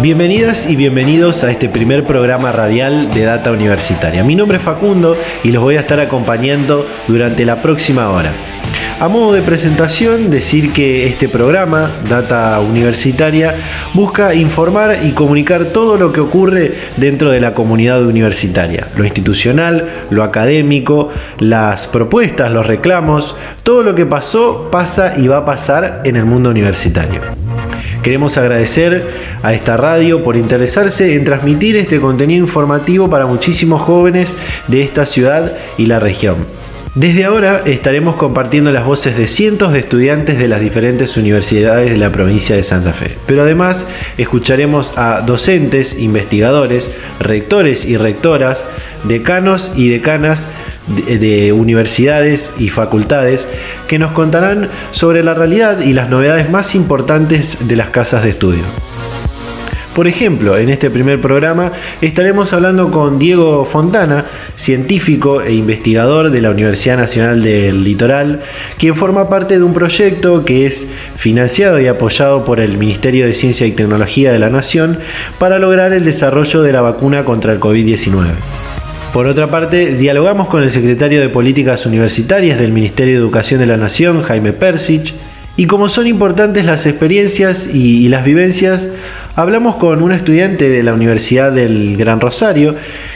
Bienvenidas y bienvenidos a este primer programa radial de Data Universitaria. Mi nombre es Facundo y los voy a estar acompañando durante la próxima hora. A modo de presentación, decir que este programa, Data Universitaria, busca informar y comunicar todo lo que ocurre dentro de la comunidad universitaria, lo institucional, lo académico, las propuestas, los reclamos, todo lo que pasó, pasa y va a pasar en el mundo universitario. Queremos agradecer a esta radio por interesarse en transmitir este contenido informativo para muchísimos jóvenes de esta ciudad y la región. Desde ahora estaremos compartiendo las voces de cientos de estudiantes de las diferentes universidades de la provincia de Santa Fe. Pero además escucharemos a docentes, investigadores, rectores y rectoras, decanos y decanas de, universidades y facultades que nos contarán sobre la realidad y las novedades más importantes de las casas de estudio. Por ejemplo, en este primer programa estaremos hablando con Diego Fontana, científico e investigador de la Universidad Nacional del Litoral, quien forma parte de un proyecto que es financiado y apoyado por el Ministerio de Ciencia y Tecnología de la Nación para lograr el desarrollo de la vacuna contra el COVID-19. Por otra parte, dialogamos con el secretario de Políticas Universitarias del Ministerio de Educación de la Nación, Jaime Persich, y como son importantes las experiencias y, las vivencias, hablamos con un estudiante de la Universidad del Gran Rosario,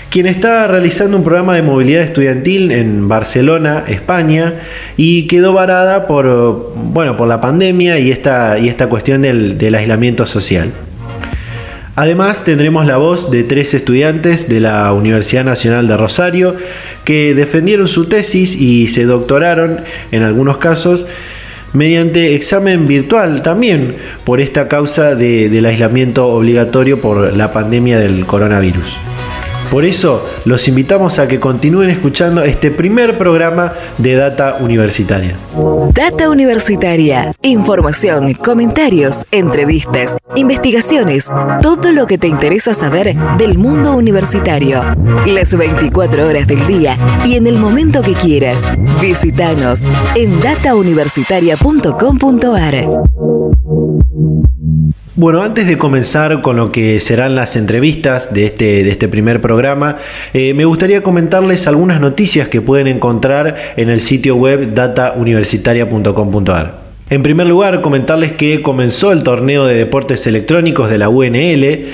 quien está realizando un programa de movilidad estudiantil en Barcelona, España, y quedó varada por, bueno, por la pandemia y esta, y esta cuestión del, del aislamiento social. Además tendremos la voz de tres estudiantes de la Universidad Nacional de Rosario que defendieron su tesis y se doctoraron en algunos casos mediante examen virtual también por esta causa del aislamiento obligatorio por la pandemia del coronavirus. Por eso los invitamos a que continúen escuchando este primer programa de Data Universitaria. Data Universitaria. Información, comentarios, entrevistas, investigaciones, todo lo que te interesa saber del mundo universitario. Las 24 horas del día y en el momento que quieras. Visítanos en datauniversitaria.com.ar. Bueno, antes de comenzar con lo que serán las entrevistas de este, de este primer programa, eh, me gustaría comentarles algunas noticias que pueden encontrar en el sitio web datauniversitaria.com.ar. En primer lugar, comentarles que comenzó el torneo de deportes electrónicos de la UNL.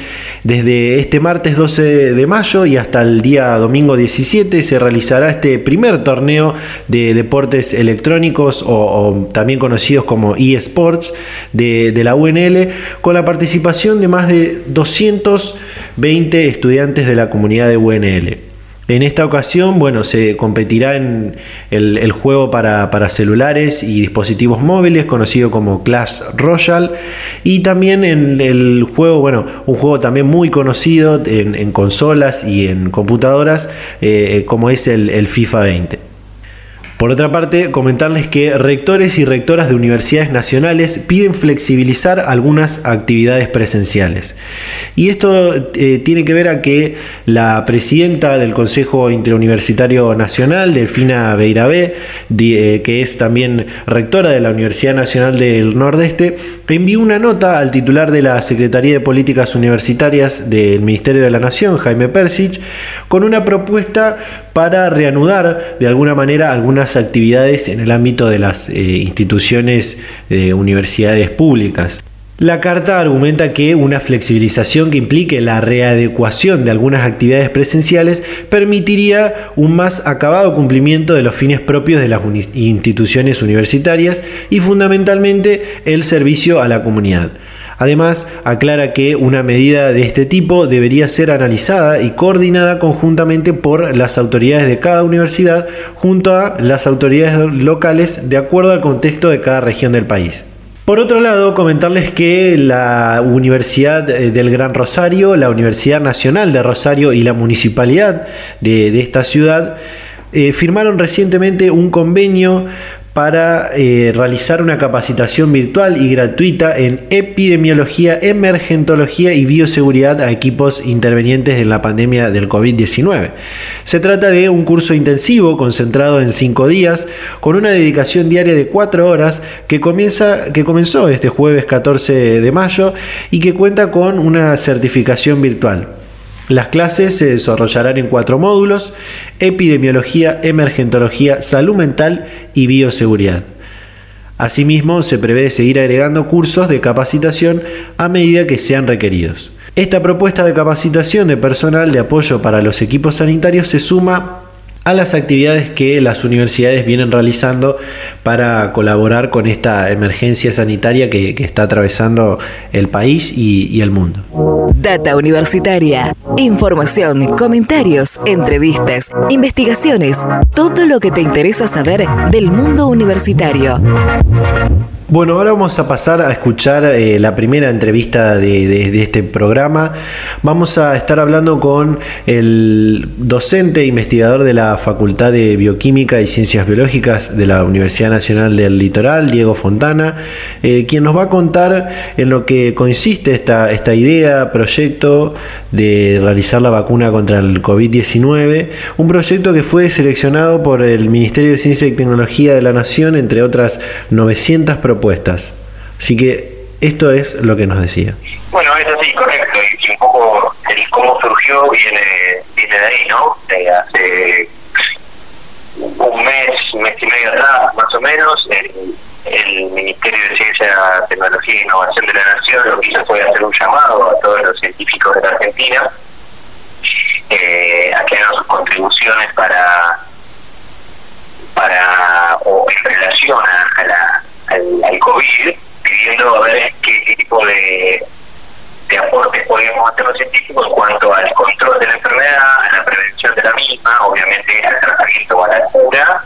Desde este martes 12 de mayo y hasta el día domingo 17 se realizará este primer torneo de deportes electrónicos o, también conocidos como eSports de, de la UNL con la participación de más de 220 estudiantes de la comunidad de UNL. En esta ocasión, bueno, se competirá en el, juego para, celulares y dispositivos móviles, conocido como Clash Royale, y también en el juego, bueno, un juego también muy conocido en, consolas y en computadoras, eh, como es el, el FIFA 20. Por otra parte, comentarles que rectores y rectoras de universidades nacionales piden flexibilizar algunas actividades presenciales. Y esto eh, tiene que ver a que la presidenta del Consejo Interuniversitario Nacional, Delfina Beirabé, eh, que es también rectora de la Universidad Nacional del Nordeste, envió una nota al titular de la Secretaría de Políticas Universitarias del Ministerio de la Nación, Jaime Persich, con una propuesta para reanudar de alguna manera algunas actividades en el ámbito de las eh, instituciones de universidades públicas. La carta argumenta que una flexibilización que implique la readecuación de algunas actividades presenciales permitiría un más acabado cumplimiento de los fines propios de las instituciones universitarias y fundamentalmente el servicio a la comunidad. Además, aclara que una medida de este tipo debería ser analizada y coordinada conjuntamente por las autoridades de cada universidad junto a las autoridades locales de acuerdo al contexto de cada región del país. Por otro lado, comentarles que la Universidad eh, del Gran Rosario, la Universidad Nacional de Rosario y la Municipalidad de, esta ciudad eh, firmaron recientemente un convenio para eh, realizar una capacitación virtual y gratuita en epidemiología, emergentología y bioseguridad a equipos intervenientes en la pandemia del COVID-19. Se trata de un curso intensivo concentrado en cinco días con una dedicación diaria de cuatro horas que, comienza, que comenzó este jueves 14 de mayo y que cuenta con una certificación virtual. Las clases se desarrollarán en cuatro módulos, epidemiología, emergentología, salud mental y bioseguridad. Asimismo, se prevé seguir agregando cursos de capacitación a medida que sean requeridos. Esta propuesta de capacitación de personal de apoyo para los equipos sanitarios se suma a las actividades que las universidades vienen realizando para colaborar con esta emergencia sanitaria que, está atravesando el país y, el mundo. Data Universitaria. Información, comentarios, entrevistas, investigaciones, todo lo que te interesa saber del mundo universitario. Bueno, ahora vamos a pasar a escuchar eh, la primera entrevista de, este programa. Vamos a estar hablando con el docente e investigador de la Facultad de Bioquímica y Ciencias Biológicas de la Universidad Nacional del Litoral, Diego Fontana, eh, quien nos va a contar en lo que consiste esta, esta idea, proyecto de realizar la vacuna contra el COVID-19, un proyecto que fue seleccionado por el Ministerio de Ciencia y Tecnología de la Nación, entre otras 900 propuestas propuestas. Así que esto es lo que nos decía. Bueno, es así, correcto. Y, un poco el cómo surgió viene, viene de ahí, ¿no? hace un mes, mes y medio atrás, más o menos, el, Ministerio de Ciencia, Tecnología e Innovación de la Nación lo que hizo fue hacer un llamado a todos los científicos de la Argentina eh, a que hagan sus contribuciones para o en relación a al, COVID, pidiendo a ver qué, tipo de, de aportes podíamos hacer los científicos en cuanto al control de la enfermedad, a la prevención de la misma, obviamente al tratamiento o a la cura,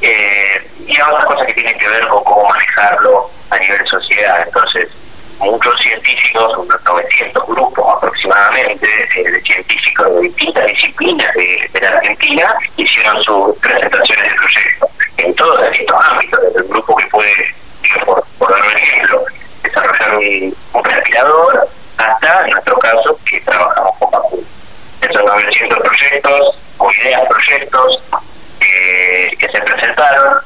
eh, y a otras cosas que tienen que ver con cómo manejarlo a nivel sociedad. Entonces, muchos científicos, unos 900 grupos aproximadamente eh, de científicos de distintas disciplinas de, de, la Argentina, hicieron sus presentaciones de proyectos en todos estos ámbitos, desde el grupo que puede, por, por dar un ejemplo, desarrollar un, respirador, hasta, en nuestro caso, que trabajamos con vacunas. Esos 900 proyectos o ideas proyectos que se presentaron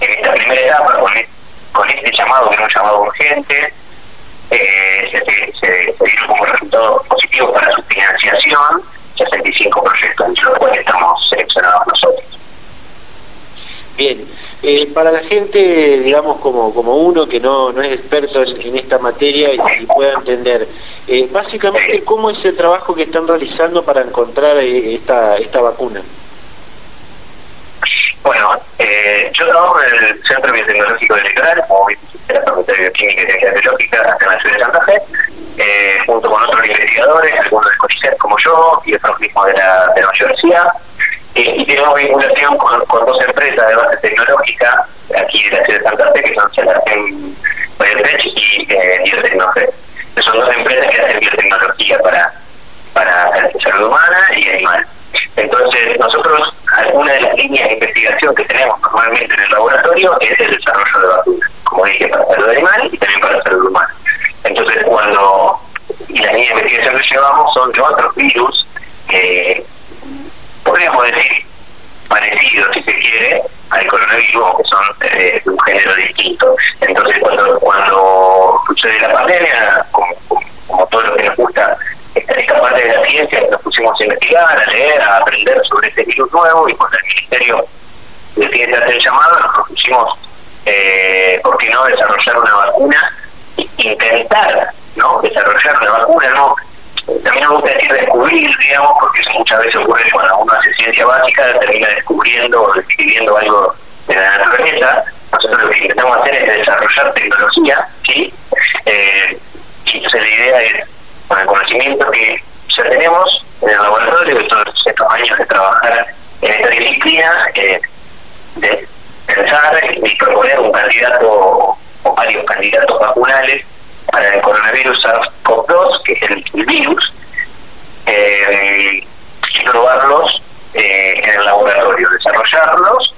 en esta primera etapa con, con este llamado, que era un llamado urgente, eh, se, se, dieron como resultado positivo para su financiación 65 proyectos, entre los cuales estamos seleccionados nosotros. Bien, eh, para la gente, digamos, como, como uno que no, no es experto en, esta materia y, pueda entender, eh, básicamente, ¿cómo es el trabajo que están realizando para encontrar eh, esta, esta vacuna? Bueno, eh, yo trabajo en el Centro Biotecnológico del Litoral, como de la Facultad de Bioquímica y Ciencias Biológicas en la ciudad de Santa Fe, junto con otros investigadores, algunos de como yo y otros mismos de la, de la universidad. Eh, y tenemos vinculación con, dos empresas de base tecnológica aquí de la ciudad de Santa Fe, que son Celacen Biotech y eh. Son dos empresas que hacen biotecnología para, para salud humana y animal. Entonces, nosotros, alguna de las líneas de investigación que tenemos normalmente en el laboratorio es el desarrollo de vacunas, como dije, para salud animal y también para salud humana. Entonces, cuando y las líneas de investigación que llevamos son de otros virus decir parecidos, si se quiere, al coronavirus, que son eh, de un género distinto. Entonces, cuando cuando sucede la pandemia, como, como todo lo que nos gusta esta parte de la ciencia nos pusimos a investigar, a leer, a aprender sobre este virus nuevo y cuando el Ministerio de Ciencia hace llamado nos propusimos, eh, ¿por qué no desarrollar una vacuna? Intentar, ¿no? Desarrollar una vacuna, ¿no? También me gusta decir descubrir, digamos, porque muchas veces ocurre termina descubriendo o describiendo algo de la naturaleza. Nosotros lo que intentamos hacer es desarrollar tecnología, ¿sí? Eh, y entonces la idea es con el conocimiento que ya tenemos en el laboratorio de todos estos años de trabajar en esta disciplina, eh, de pensar y proponer un candidato o varios candidatos vacunales para el coronavirus SARS-CoV-2, que es el, virus, eh, y probarlos eh, en el laboratorio, desarrollarlos.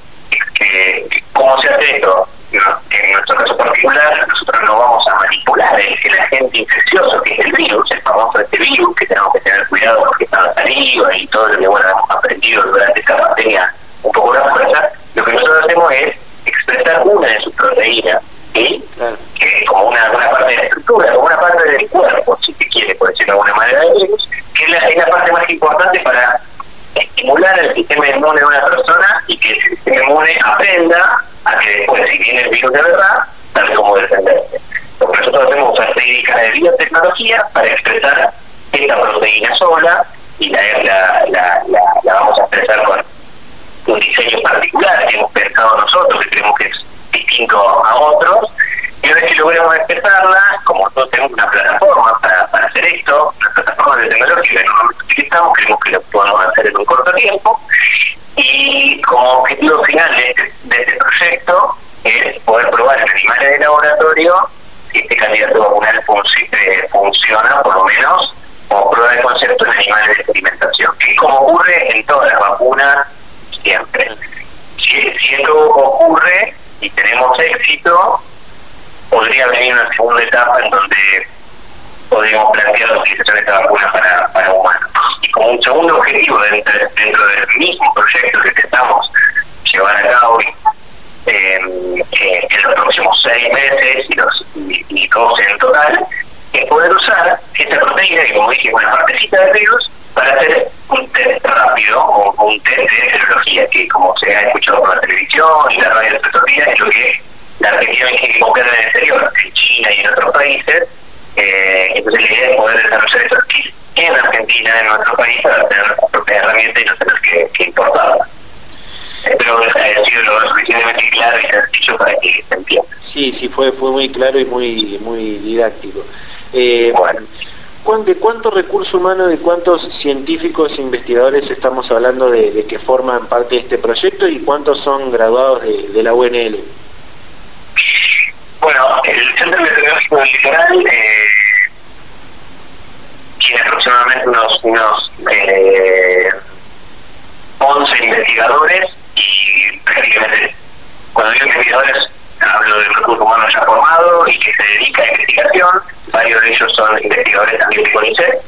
Que, ¿Cómo se hace esto? en nuestro caso particular, nosotros no vamos a manipular el, el agente infeccioso, que es el virus, el famoso este virus, que tenemos que tener cuidado porque está en la saliva y todo lo que bueno, hemos aprendido durante esta pandemia un poco la fuerza. Lo que nosotros hacemos es expresar una de sus proteínas, ¿sí? que como una, una parte de la estructura, como una parte del cuerpo, si se quiere, por decirlo de alguna manera, del virus, que es la, es la parte más importante para estimular el sistema inmune de una persona y que el sistema inmune aprenda a que después, si viene el virus de verdad, sabe cómo defenderse. Lo que nosotros hacemos usar técnicas de biotecnología para expresar esta proteína sola y la, la, la, la, vamos a expresar con un diseño particular que hemos pensado nosotros, que creemos que es distinto a otros. Y una vez que logremos expresarla, como nosotros tenemos una plataforma para, para hacer esto, una plataforma de tecnología que normalmente utilizamos, creemos que lo podemos hacer en un corto tiempo, y como objetivo final de este, de este proyecto es poder probar en animales de laboratorio si este candidato vacunal eh, funciona, por lo menos, como prueba de concepto en animales de experimentación, que es como ocurre en todas las vacunas siempre. Si, si esto ocurre y tenemos éxito, podría venir una segunda etapa en donde podríamos plantear la utilización de esta vacuna para, para humanos. Y como un segundo objetivo dentro, dentro del mismo proyecto que estamos llevar a cabo eh, en los próximos seis meses y, los, y, 12 en total, es poder usar esta proteína, y como dije, una partecita del virus, para hacer un test rápido o, un test de serología, que como se ha escuchado por la televisión y la radio de es lo que la Argentina tiene que comprar en el exterior, en China y en otros países, eh, entonces la idea es poder desarrollar esos kits en Argentina, en nuestro país, para tener nuestra propia herramienta y no tener que, que importarla. Espero haber sido lo suficientemente claro y sencillo para que se entienda. Sí, sí, fue, fue muy claro y muy, muy didáctico. Eh, bueno. ¿De cuánto recurso humano, de cuántos científicos e investigadores estamos hablando de, que forman parte de este proyecto y cuántos son graduados de, de la UNL? Bueno, el Centro Meteorológico del Litoral eh, tiene aproximadamente unos, unos eh, 11 investigadores y prácticamente cuando digo investigadores hablo del recurso humano ya formado y que se dedica a investigación, varios de ellos son investigadores también de CONICET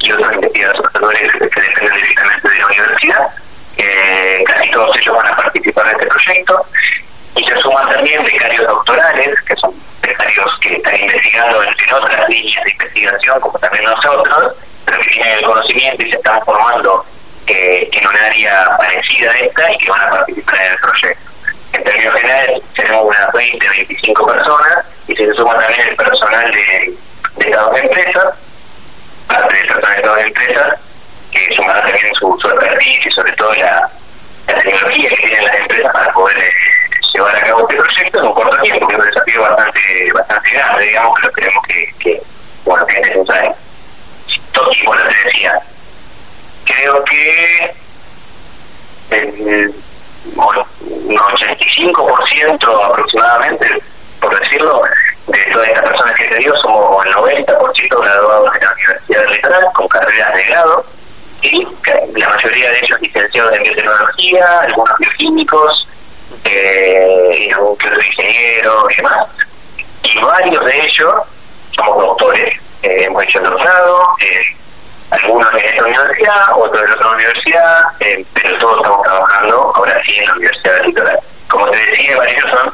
y otros investigadores que dependen directamente de la universidad. Eh, casi todos ellos van a participar en este proyecto y se suman también becarios doctorales, que son becarios que están investigando en, otras líneas de investigación, como también nosotros, pero que tienen el conocimiento y se están formando eh, en un área parecida a esta y que van a participar en el proyecto. En términos generales, tenemos unas 20, 25 personas y se suma también el personal de, de estados de empresas, parte del personal de estados de empresas, que sumará también su, su expertise y sobre todo la, la tecnología que tienen las empresas para poder eh, llevar a cabo este proyecto en un corto tiempo, que es un desafío bastante bastante grande, digamos, que lo queremos que, que bueno, que es necesario. Y bueno, te decía, creo que el, bueno, un 85% aproximadamente, por decirlo, de todas estas personas que te digo, somos el 90% graduados de la Universidad del Litoral con carreras de grado y la mayoría de ellos licenciados en biotecnología, algunos bioquímicos, eh, y algún que otro ingeniero y demás. Y varios de ellos somos doctores, eh, hemos hecho el doctorado, algunos en esta universidad, otros en otra universidad, eh, pero todos estamos trabajando ahora sí en la Universidad del Litoral. Como te decía, varios son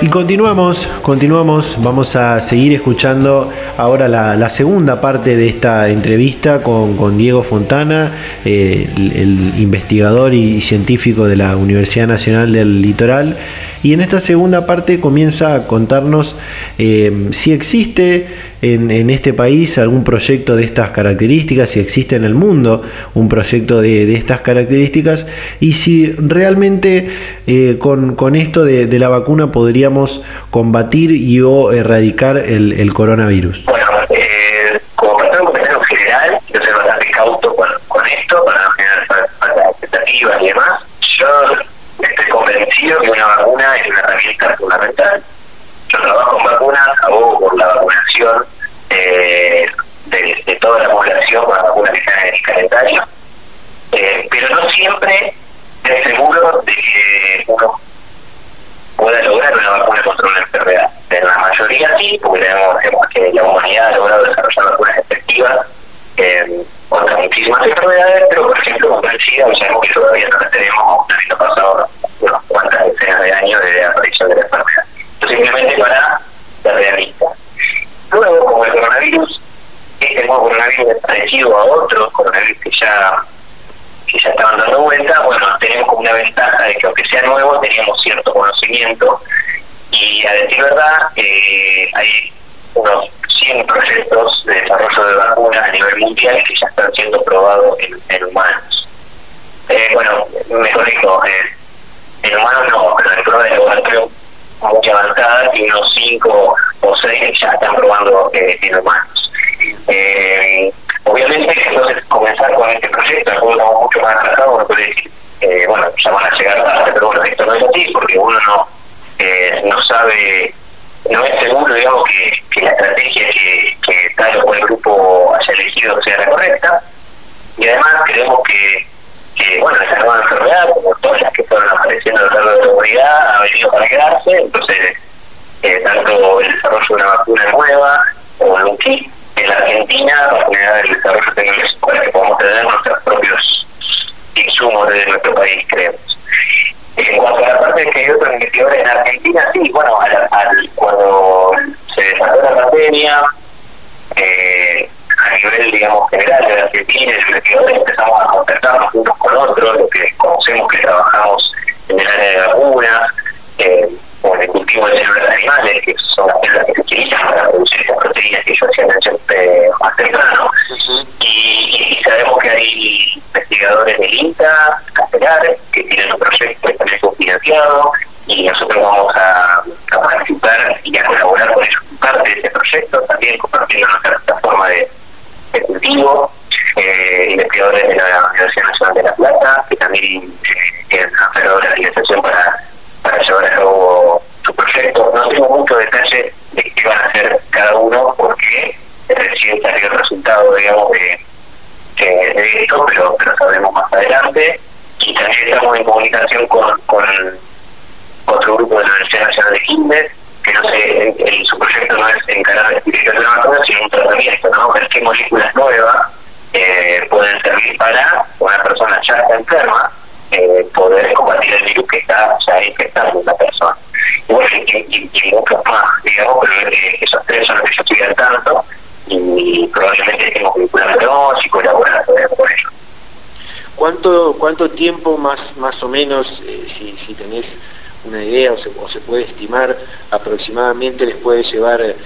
Y continuamos, continuamos, vamos a seguir escuchando ahora la, segunda parte de esta entrevista con, Diego Fontana, eh, el, investigador y científico de la Universidad Nacional del Litoral. Y en esta segunda parte comienza a contarnos eh, si existe en, este país algún proyecto de estas características, si existe en el mundo un proyecto de, estas características y si realmente eh, con, esto de, la vacuna podríamos combatir y o erradicar el, coronavirus. Bueno, eh, como general, yo soy bastante cauto con, con esto para no generar expectativas y demás. Que una vacuna es una herramienta fundamental yo trabajo con vacunas, abogo por la vacunación eh, de, toda la población con las vacunas que están en el calendario, eh, pero no siempre es seguro de que uno pueda lograr una vacuna contra una enfermedad. En la mayoría sí, porque tenemos que la humanidad ha logrado desarrollar vacunas efectivas eh, contra muchísimas enfermedades, pero por ejemplo contra el SIDA sabemos que todavía no la tenemos, habiendo pasado unas cuantas decenas de años desde la aparición de la enfermedad simplemente para ser realista. Luego, como el coronavirus, este nuevo coronavirus es parecido a otros coronavirus que ya que ya estaban dando vuelta, bueno, tenemos como una ventaja de que aunque sea nuevo, teníamos cierto conocimiento y a decir verdad, eh, hay unos 100 proyectos de desarrollo de vacunas a nivel mundial que ya están siendo probados en, humanos. Eh, bueno, me corrijo, eh, en humanos no, pero en prueba de laboratorio muy avanzada y unos 5 o 6 ya están probando eh, en humanos. Eh, obviamente, entonces comenzar con este proyecto, algo mucho más atrasado, uno puede bueno, ya van a llegar tarde, pero bueno, esto no es así porque uno no, no sabe, no es seguro, digamos, que, que la estrategia que, que tal o cual grupo haya elegido sea la correcta. Y además creemos que que, bueno, esa nueva enfermedad, como todas las que fueron apareciendo a lo largo de la humanidad, ha venido para quedarse, entonces, eh, tanto el desarrollo de una vacuna nueva o un kit en la Argentina va a generar el desarrollo tecnológico para que podamos tener nuestros propios insumos de nuestro país, creemos. En cuanto a la parte que otros investigadores en Argentina, sí, bueno, al, al, cuando se desató la pandemia, eh, a nivel, digamos, general de Argentina, investigadores, empezamos a contactarnos unos con otros, los que conocemos que trabajamos en el área de vacunas, eh, o en el cultivo de células animales, que son las células que se utilizan para producir estas proteínas que yo hacía mención eh, más temprano. y, sabemos que hay investigadores del INTA, Castelar, que tienen un proyecto que también fue financiado, y nosotros vamos a, a participar y a colaborar con ellos parte de ese proyecto, también compartiendo nuestra plataforma de de cultivo, eh, investigadores de la Universidad Nacional de La Plata, que también eh, tienen de la financiación para, proyecto. No tengo mucho detalle de qué van a hacer cada uno, porque recién salió el resultado, digamos, de, esto, pero, pero sabremos más adelante. Y también estamos en comunicación con, otro grupo de la Universidad Nacional de Quilmes, que no sé, su proyecto no es encarar la de la vacuna, sino un tratamiento, ¿no? Ver qué moléculas nuevas eh, pueden servir para una persona ya está enferma, eh, poder combatir el virus que está ya infectando a una persona. Y y, más, digamos, pero eh, esos tres son los que yo estoy al tanto y, probablemente estemos vinculándonos y colaborando con ellos. ¿Cuánto, ¿Cuánto tiempo más más o menos, eh, si, si tenés una idea o se, se puede estimar aproximadamente les puede llevar eh,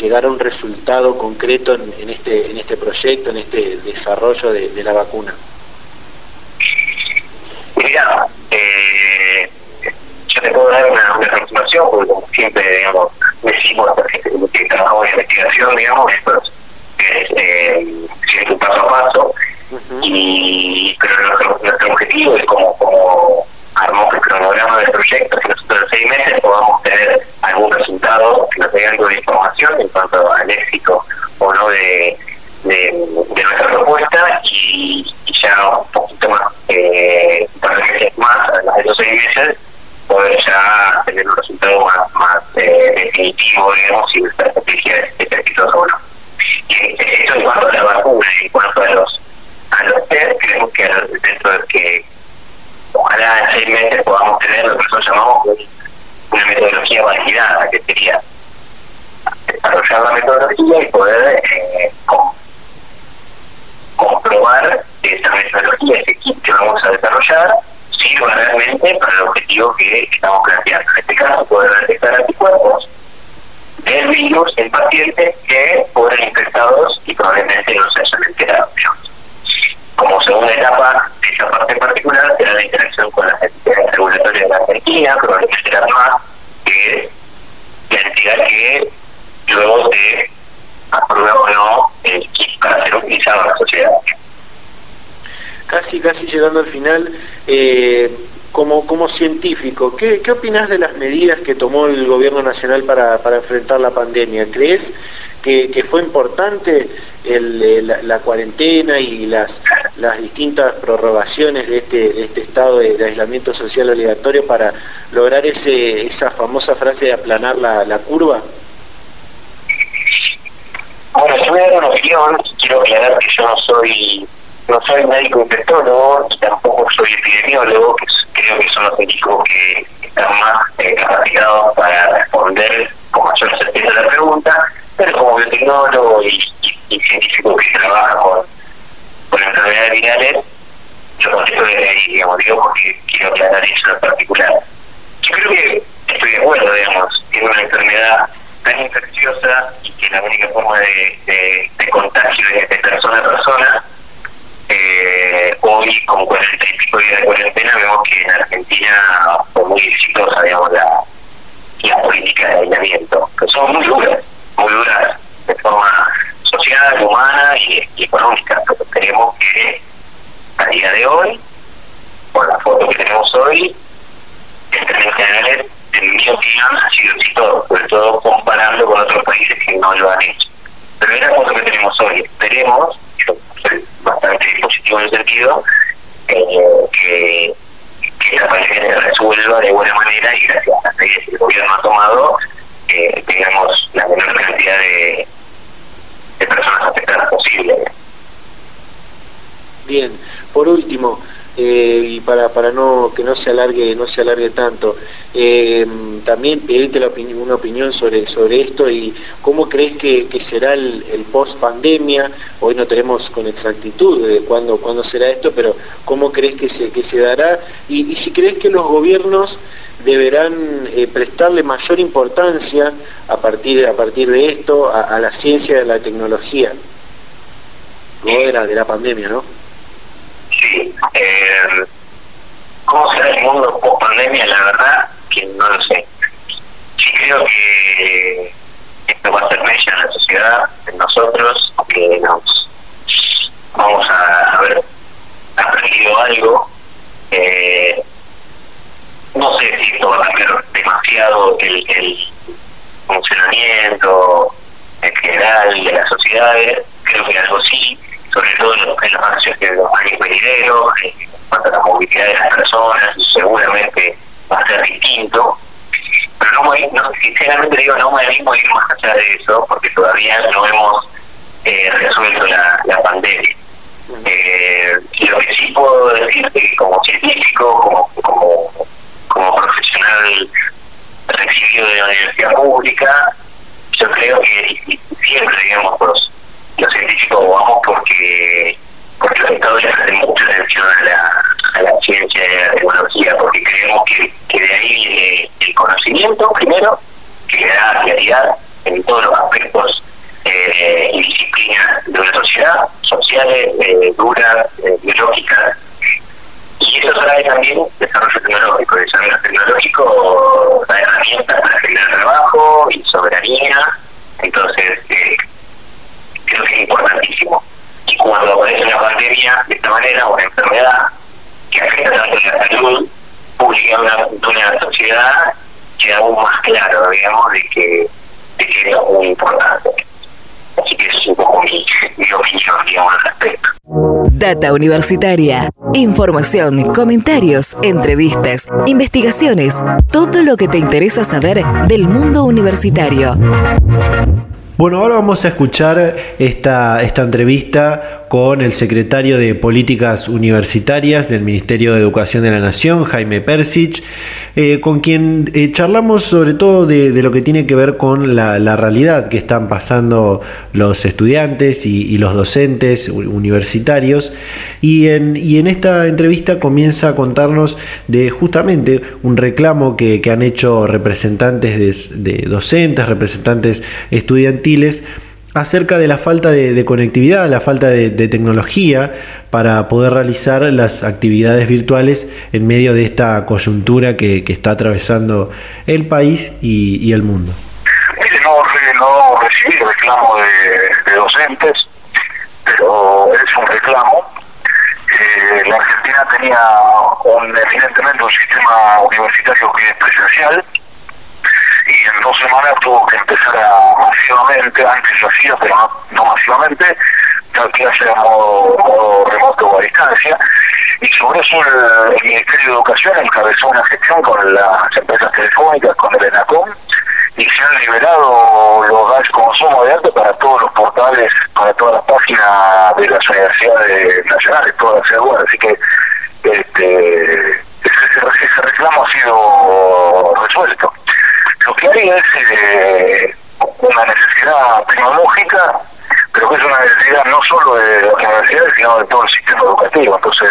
llegar a un resultado concreto en, este en este proyecto, en este desarrollo de, la vacuna? Mira, eh, yo te puedo dar una, aproximación, porque como siempre, digamos, decimos que trabajamos en investigación, digamos, esto es eh, siempre paso a paso, y pero nuestro, nuestro objetivo es como, como armamos el cronograma del proyecto, que nosotros en seis meses podamos tener algún resultado que nos dé algo de información en cuanto al éxito o no de, de, nuestra propuesta y, ya un poquito más, eh, un par de meses más, además de esos seis meses, poder ya tener un resultado más, más eh, definitivo, digamos, si nuestra estrategia es, exitosa o no. Y esto en cuanto a la vacuna, en cuanto a los a los test, creemos que dentro de que ojalá en seis meses podamos tener lo que nosotros llamamos una metodología validada, que sería desarrollar la metodología y poder eh, comprobar esa metodología, ese kit que vamos a desarrollar, sirva para el objetivo que estamos planteando. En este caso, poder detectar anticuerpos del virus en pacientes que fueron infectados y probablemente no se hayan enterado. Como segunda etapa de esa parte particular será la interacción con las entidades regulatorias de la Argentina, probablemente será más, que es la entidad que luego se aprueba o no el kit para ser utilizado en la sociedad. Casi, casi llegando al final, eh, como, como científico, ¿qué, ¿qué opinas de las medidas que tomó el gobierno nacional para, para enfrentar la pandemia? ¿Crees que, que fue importante el, la, cuarentena y las, las distintas prorrogaciones de este, de este estado de, aislamiento social obligatorio para lograr ese, esa famosa frase de aplanar la, la curva? Bueno, yo voy a dar una opinión, quiero aclarar que yo no soy no soy médico infectólogo tampoco soy epidemiólogo, que creo que son los médicos que están más eh, capacitados para responder con mayor certeza la pregunta, pero como biotecnólogo y, científico que trabaja con, enfermedades virales, yo contesto desde ahí, digamos, digo porque quiero aclarar eso en particular. Yo creo que estoy de acuerdo, digamos, tiene una enfermedad tan infecciosa y que la única forma de contagio es de persona a persona, eh, hoy con cuarenta y pico días de cuarentena vemos que en Argentina fue muy exitosa la, la política de aislamiento que son muy duras muy duras de forma social, humana y, económica. Pero creemos que a día de hoy por la foto que tenemos hoy en términos generales en mi opinión ha sido exitoso sobre todo comparando con otros países que no lo han hecho. Pero es la foto que tenemos hoy. Esperemos bastante positivo en el sentido eh, que, que la pandemia se resuelva de buena manera y gracias a las medidas que el gobierno ha tomado eh, tengamos la menor cantidad de, de personas afectadas posible. Bien, por último, eh, y para, para no que no se alargue no se alargue tanto. Eh, también pedirte la opinión, una opinión sobre sobre esto y cómo crees que, será el, post pandemia hoy no tenemos con exactitud de cuándo será esto pero cómo crees que se que se dará. Y, si crees que los gobiernos deberán eh, prestarle mayor importancia a partir a partir de esto a, la ciencia y a la tecnología. Luego de la pandemia no Sí. Eh, ¿Cómo será el mundo post pandemia? La verdad que no lo sé. Sí creo que esto va a ser mella en la sociedad, en nosotros, que nos vamos a haber aprendido algo. Eh, no sé si esto va a cambiar demasiado el, el funcionamiento en general de las sociedades, creo que algo sí, sobre todo en los, en los años de los años venideros, en cuanto a la movilidad de las personas, seguramente va a ser distinto. Pero no, voy, no sinceramente digo, no me animo a ir más allá de eso, porque todavía no hemos eh, resuelto la, la pandemia. Eh, lo que sí puedo decir que como científico, como, como, como profesional recibido de la universidad pública, yo creo que siempre, digamos, los, los científicos vamos porque porque los estados hacen mucha atención a la, a la ciencia y a la tecnología, porque creemos que, que de ahí viene el conocimiento, primero, que le da claridad en todos los aspectos eh, y disciplinas de una sociedad, sociales, eh, duras, eh, biológicas, y eso trae también desarrollo tecnológico. Desarrollo tecnológico da herramientas para generar trabajo y soberanía, entonces eh, que es importantísimo. Y cuando aparece una pandemia de esta manera, una enfermedad que afecta tanto la salud pública de una, una sociedad, queda aún más claro, digamos, de que, de que es muy importante. Así que es un poco mi, mi opinión, digamos, al respecto. Data Universitaria. Información, comentarios, entrevistas, investigaciones, todo lo que te interesa saber del mundo universitario. Bueno, ahora vamos a escuchar esta, esta entrevista con el secretario de Políticas Universitarias del Ministerio de Educación de la Nación, Jaime Persich, eh, con quien eh, charlamos sobre todo de, lo que tiene que ver con la, realidad que están pasando los estudiantes y, los docentes universitarios. Y en, y en, esta entrevista comienza a contarnos de justamente un reclamo que, han hecho representantes de docentes, representantes estudiantiles, acerca de la falta de, conectividad, la falta de, tecnología para poder realizar las actividades virtuales en medio de esta coyuntura que, está atravesando el país y, el mundo. No, no recibí reclamo de, docentes, pero es un reclamo. Eh, la Argentina tenía un, evidentemente un sistema universitario que es presencial, y en dos semanas tuvo que empezar a masivamente, antes lo hacía, pero no, masivamente, dar clase a modo, remoto o a distancia, y sobre eso el, Ministerio de Educación encabezó una gestión con las empresas telefónicas, con el ENACOM, y se han liberado los datos como consumo de arte para todos los portales, para todas las páginas de las universidades nacionales, todas las web, así que este, ese, ese reclamo ha sido resuelto. Lo que hay es eh, una necesidad tecnológica, pero que es una necesidad no solo de las universidades, sino de todo el sistema educativo. Entonces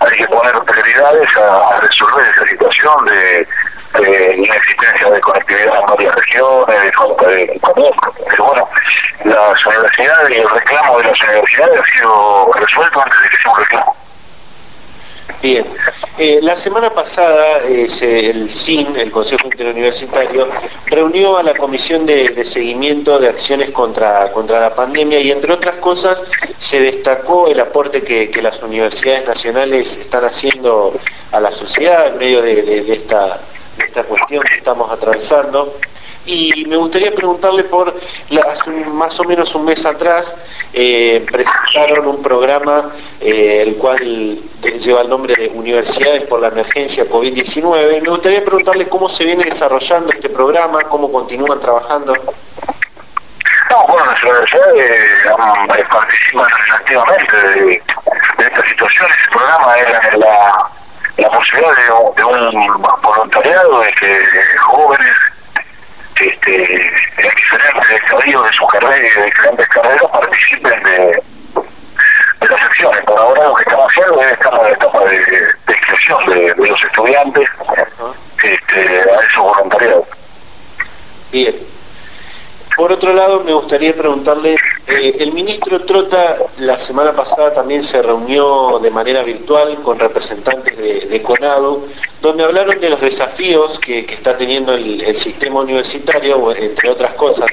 hay que poner prioridades a, resolver esa situación de, inexistencia de conectividad en varias regiones, de falta de Pero bueno, las universidades y el reclamo de las universidades ha sido resuelto antes de que sea un reclamo. Bien, eh, la semana pasada eh, el CIN, el Consejo Interuniversitario, reunió a la Comisión de, Seguimiento de Acciones contra, contra la Pandemia y entre otras cosas se destacó el aporte que, las universidades nacionales están haciendo a la sociedad en medio de, esta, de esta cuestión que estamos atravesando. Y me gustaría preguntarle por, hace más o menos un mes atrás, eh, presentaron un programa eh, el cual lleva el nombre de Universidades por la Emergencia COVID-19. Me gustaría preguntarle cómo se viene desarrollando este programa, cómo continúan trabajando. No, bueno, las universidades eh, participan activamente de, esta situación. Ese programa era la, la posibilidad de, de un voluntariado de que jóvenes este, en diferentes estadios de su carrera y de diferentes carreras participen de, de las secciones. Por ahora lo que estamos haciendo es estamos en la etapa de, de inscripción de, de, los estudiantes este, a esos voluntariados. Bien. Por otro lado, me gustaría preguntarle, eh, el ministro Trota la semana pasada también se reunió de manera virtual con representantes de, CONADO, donde hablaron de los desafíos que, está teniendo el, sistema universitario, entre otras cosas.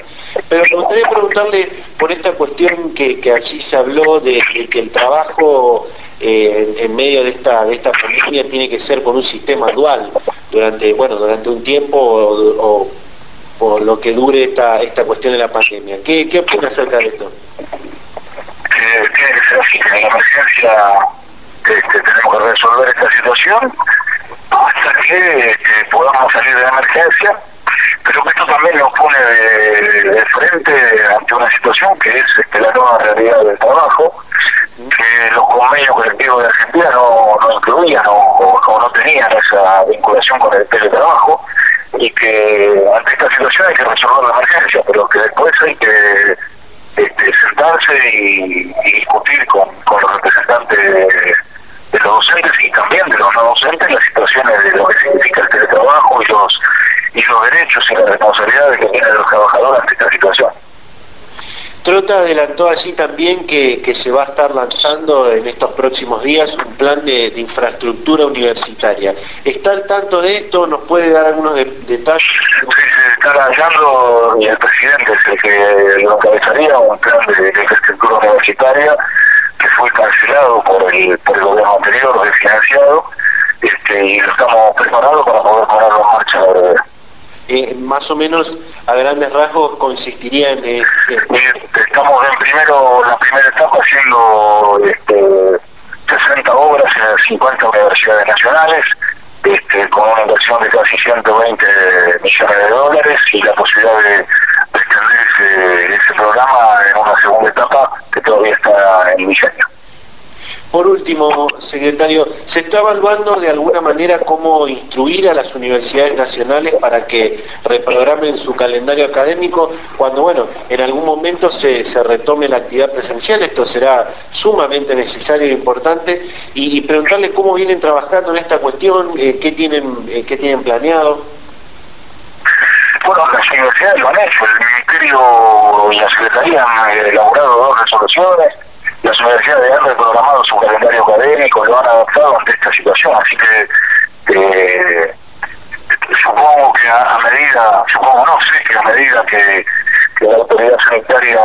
Pero me gustaría preguntarle por esta cuestión que, allí se habló de, que el trabajo eh, en, medio de esta de esta pandemia tiene que ser con un sistema dual durante bueno durante un tiempo o por lo que dure esta esta cuestión de la pandemia. ¿Qué, qué opina acerca de esto? que ser así, en la emergencia este, tenemos que resolver esta situación hasta que este, podamos salir de la emergencia, pero que esto también nos pone de, frente ante una situación que es este, la nueva realidad del trabajo, que los convenios colectivos de Argentina no, no incluían o, o no tenían esa vinculación con el teletrabajo y que ante esta situación hay que resolver la emergencia, pero que después hay que este, sentarse y, discutir con, los representantes de, los docentes y también de los no docentes las situaciones de lo que significa el teletrabajo y los y los derechos y las responsabilidades que tienen los trabajadores ante esta situación. Trota adelantó allí también que, que, se va a estar lanzando en estos próximos días un plan de, infraestructura universitaria. ¿Está al tanto de esto? ¿Nos puede dar algunos detalles? Sí, se está lanzando el presidente que lo encabezaría un plan de, infraestructura universitaria que fue cancelado por el, por el gobierno anterior, desfinanciado, este, y lo estamos preparando para poder ponerlo en marcha eh, más o menos a grandes rasgos consistiría en... Eh, estamos en primero, la primera etapa haciendo este, 60 obras en 50 universidades nacionales, este, con una inversión de casi 120 millones de dólares y la posibilidad de, extender ese, programa que todavía está en diseño. Por último, secretario, ¿se está evaluando de alguna manera cómo instruir a las universidades nacionales para que reprogramen su calendario académico cuando, bueno, en algún momento se, se retome la actividad presencial? Esto será sumamente necesario e importante. Y, preguntarle cómo vienen trabajando en esta cuestión, eh, qué, tienen, eh, qué tienen planeado. Bueno, las universidades lo han hecho, el Ministerio y la Secretaría han elaborado dos resoluciones las universidades han reprogramado su calendario académico, lo han adaptado ante esta situación, así que eh, supongo que a, medida, supongo no sé que a medida que, la autoridad sanitaria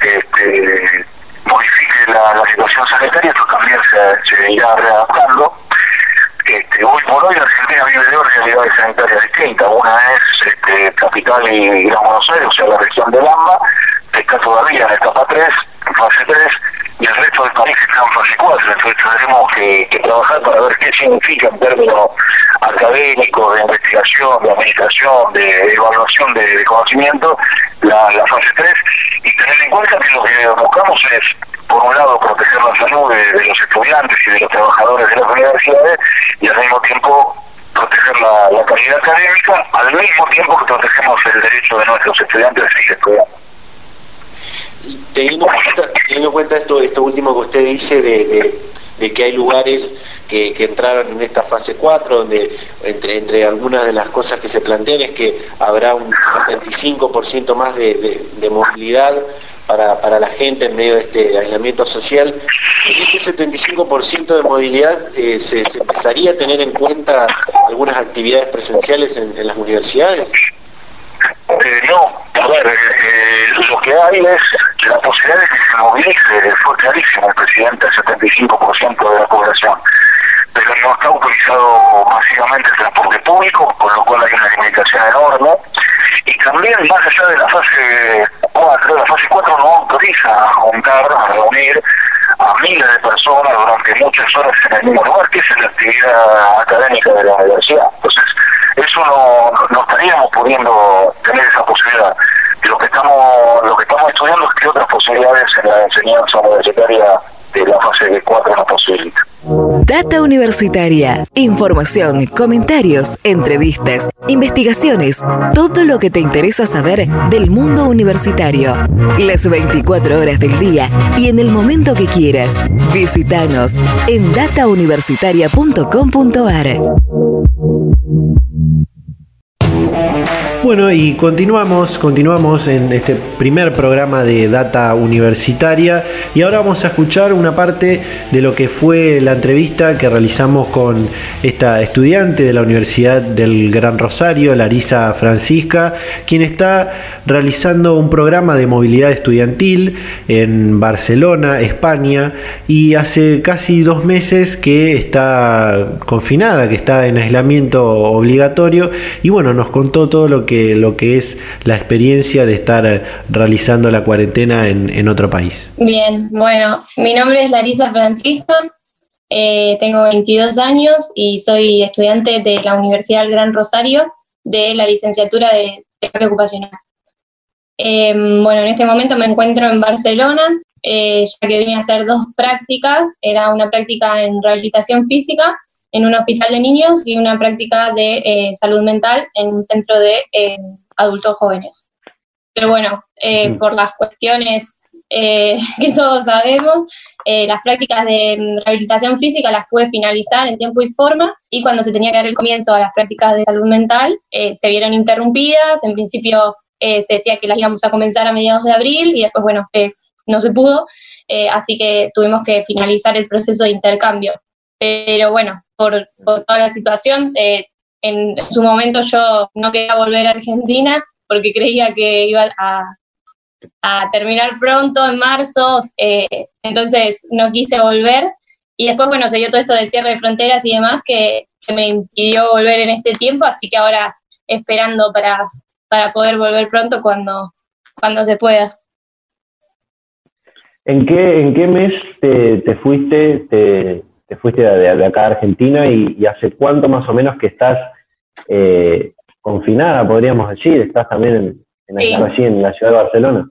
este, modifique la, situación sanitaria, esto también se, se irá readaptando. Este, hoy por hoy Argentina vive de dos realidades sanitarias distintas. Una es este, capital y Gran Buenos Aires, o sea, la región de Lamba, que está todavía en etapa 3, en fase 3, y el resto del país está en fase 4, entonces tendremos que, trabajar para ver qué significa en términos académicos, de investigación, de administración, de evaluación de, conocimiento, la, fase 3, y tener en cuenta que lo que buscamos es, por un lado, proteger la salud de, los estudiantes y de los trabajadores de las universidades, y al mismo tiempo proteger la, la calidad académica, al mismo tiempo que protegemos el derecho de nuestros estudiantes a seguir estudiando teniendo, en cuenta esto, esto último que usted dice de, que hay lugares que, entraron en esta fase 4, donde entre, entre algunas de las cosas que se plantean es que habrá un 75% más de, movilidad para, para la gente en medio de este aislamiento social. ¿Y este 75% de movilidad eh, se, empezaría a tener en cuenta algunas actividades presenciales en las universidades? Eh, no, a ver, eh, eh, lo que hay es la posibilidad de que se movilice, fue clarísimo el presidente, el 75% de la población, pero no está autorizado masivamente el transporte público, con lo cual hay una limitación enorme, y también más allá de la fase 4, la fase 4 no autoriza a juntar, a reunir a miles de personas durante muchas horas en el mismo lugar, que es la actividad académica de la universidad. Entonces, eso no, no estaríamos pudiendo tener esa posibilidad. Lo que estamos lo que estamos estudiando es que otras posibilidades en la enseñanza universitaria de la fase de 4 no posibilita. Data Universitaria. Información, comentarios, entrevistas, investigaciones, todo lo que te interesa saber del mundo universitario. Las 24 horas del día y en el momento que quieras. Visítanos en datauniversitaria.com.ar. Thank you. Bueno, y continuamos, continuamos en este primer programa de Data Universitaria y ahora vamos a escuchar una parte de lo que fue la entrevista que realizamos con esta estudiante de la Universidad del Gran Rosario, Larisa Francisca, quien está realizando un programa de movilidad estudiantil en Barcelona, España, y hace casi dos meses que está confinada, que está en aislamiento obligatorio, y bueno, nos contó todo lo que, lo que es la experiencia de estar realizando la cuarentena en, otro país. Bien, bueno, mi nombre es Larisa Francisco, eh, tengo 22 años y soy estudiante de la Universidad del Gran Rosario de la licenciatura de terapia ocupacional. Em, bueno, en este momento me encuentro en Barcelona, eh, ya que vine a hacer dos prácticas. Era una práctica en rehabilitación física en un hospital de niños y una práctica de eh, salud mental en un centro de eh, adultos jóvenes. Pero bueno, por las cuestiones que todos sabemos, las prácticas de rehabilitación física las pude finalizar en tiempo y forma y cuando se tenía que dar el comienzo a las prácticas de salud mental se vieron interrumpidas. En principio eh, se decía que las íbamos a comenzar a mediados de abril y después, bueno, eh, no se pudo, eh, así que tuvimos que finalizar el proceso de intercambio. Pero bueno, por, toda la situación, en, su momento yo no quería volver a Argentina porque creía que iba a, terminar pronto, en marzo, entonces no quise volver. Y después, bueno, se dio todo esto del cierre de fronteras y demás que, me impidió volver en este tiempo, así que ahora esperando para, para poder volver pronto cuando, cuando se pueda. ¿En qué, en qué mes te, fuiste, te, fuiste de, acá a Argentina y, hace cuánto más o menos que estás eh, confinada, podríamos decir? ¿Estás también en, en, la ciudad de Barcelona?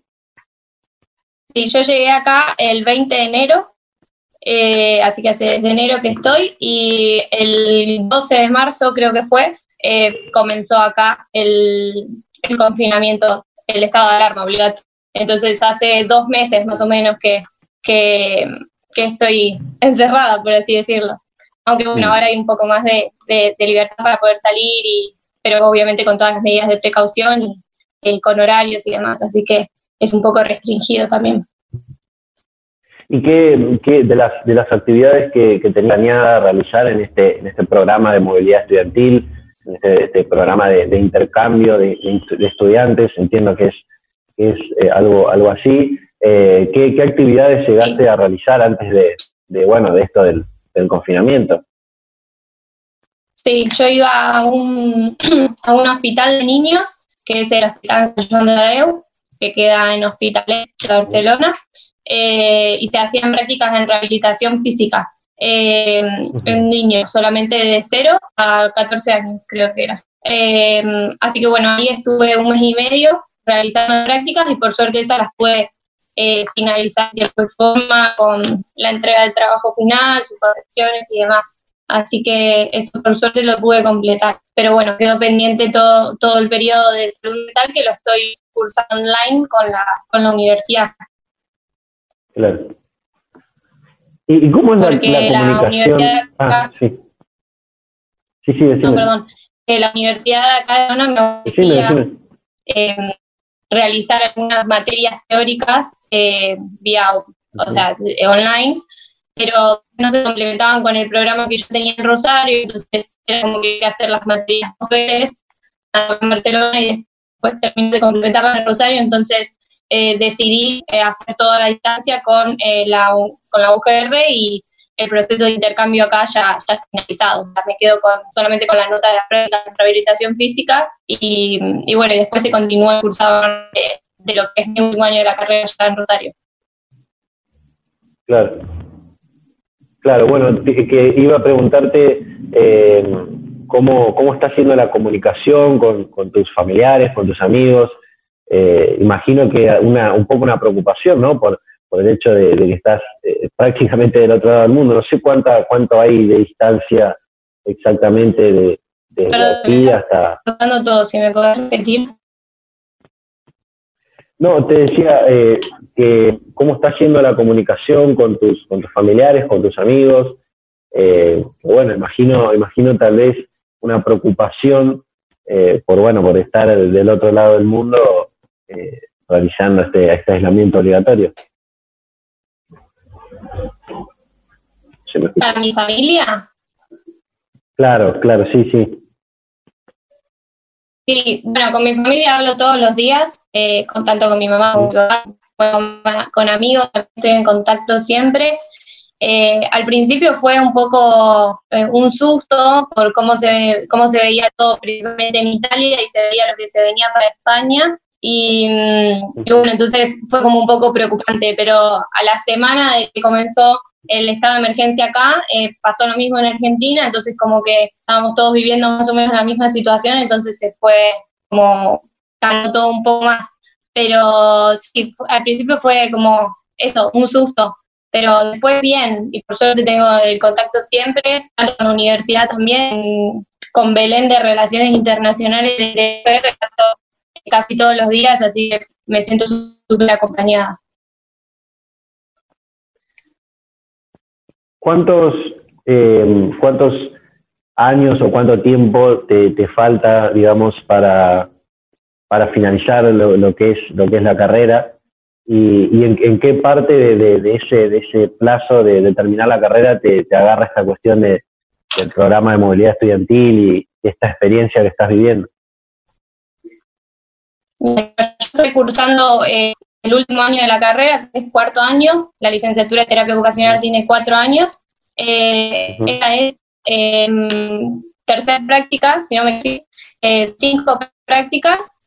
Sí, yo llegué acá el 20 de enero, eh, así que hace desde enero que estoy, y el 12 de marzo creo que fue, eh, comenzó acá el, el, confinamiento, el estado de alarma obligatorio. Entonces hace dos meses más o menos que, que, que estoy encerrada, por así decirlo. Aunque bueno, ahora hay un poco más de, de, de, libertad para poder salir, y, pero obviamente con todas las medidas de precaución y, y con horarios y demás, así que es un poco restringido también. ¿Y qué, qué, de, las, de las actividades que, que tenía planeada realizar en este, en este programa de movilidad estudiantil, en este, este programa de, de intercambio de, de, estudiantes, entiendo que es, es eh, algo, algo así, eh, ¿qué, ¿qué, actividades llegaste sí. a realizar antes de, de, bueno, de esto del, del confinamiento? Sí, yo iba a un, a un hospital de niños, que es el Hospital San Juan de Deu, que queda en Hospitalet de Barcelona, eh, y se hacían prácticas en rehabilitación física eh, en niños solamente de 0 a 14 años, creo que era. Eh, así que bueno, ahí estuve un mes y medio realizando prácticas y por suerte esas las pude eh, finalizar de alguna forma con la entrega del trabajo final, sus correcciones y demás. Así que eso por suerte lo pude completar. Pero bueno, quedó pendiente todo, todo el periodo de salud mental que lo estoy cursando online con la, con la universidad. Claro. ¿Y, cómo es Porque la, la, la universidad ah, sí. Sí, sí, No, perdón. Eh, la universidad de acá de Ona me ofrecía eh, realizar algunas materias teóricas eh, vía, o sea, online, pero no se complementaban con el programa que yo tenía en Rosario, entonces era como que iba a hacer las materias dos veces en Barcelona y después terminé de complementarlas en Rosario, entonces eh, decidí eh, hacer toda la distancia con, eh, la, con la UGR y el proceso de intercambio acá ya, ya finalizado. me quedo con, solamente con la nota de la práctica de rehabilitación física y, bueno, y después se continúa el cursado de, lo que es mi último año de la carrera ya en Rosario. Claro. Claro, bueno, que iba a preguntarte eh, cómo, cómo está siendo la comunicación con, con tus familiares, con tus amigos. Eh, imagino que una, un poco una preocupación, ¿no? Por, por el hecho de, de que estás eh, prácticamente del otro lado del mundo. No sé cuánta, cuánto hay de distancia exactamente de, de, Perdón, aquí hasta... todo, si me puedes repetir. No, te decía eh, que cómo está yendo la comunicación con tus, con tus familiares, con tus amigos. Eh, bueno, imagino, imagino tal vez una preocupación eh, por bueno, por estar del otro lado del mundo eh, realizando este, este aislamiento obligatorio. ¿Para mi familia? Claro, claro, sí, sí. Sí, bueno, con mi familia hablo todos los días, eh, con, tanto con mi mamá como con, con amigos, estoy en contacto siempre. Eh, al principio fue un poco eh, un susto por cómo se, cómo se veía todo, principalmente en Italia, y se veía lo que se venía para España. Y, mm, y, bueno, entonces fue como un poco preocupante, pero a la semana de que comenzó el estado de emergencia acá, eh, pasó lo mismo en Argentina, entonces como que estábamos todos viviendo más o menos la misma situación, entonces se fue como todo un poco más. Pero sí, al principio fue como eso, un susto, pero después bien, y por suerte tengo el contacto siempre, tanto con la universidad también, con Belén de Relaciones Internacionales de casi todos los días, así que me siento súper acompañada. ¿Cuántos, eh, ¿Cuántos años o cuánto tiempo te, te falta, digamos, para, para finalizar lo, lo, que es, lo que es la carrera? ¿Y, y en, qué parte de, de, ese, de ese plazo de, terminar la carrera te, te agarra esta cuestión de, del programa de movilidad estudiantil y, y esta experiencia que estás viviendo? Yo estoy cursando eh, el último año de la carrera, es cuarto año, la licenciatura de terapia ocupacional tiene cuatro años, eh, uh -huh. esta es eh, tercera práctica, si no me equivoco, eh, cinco prácticas,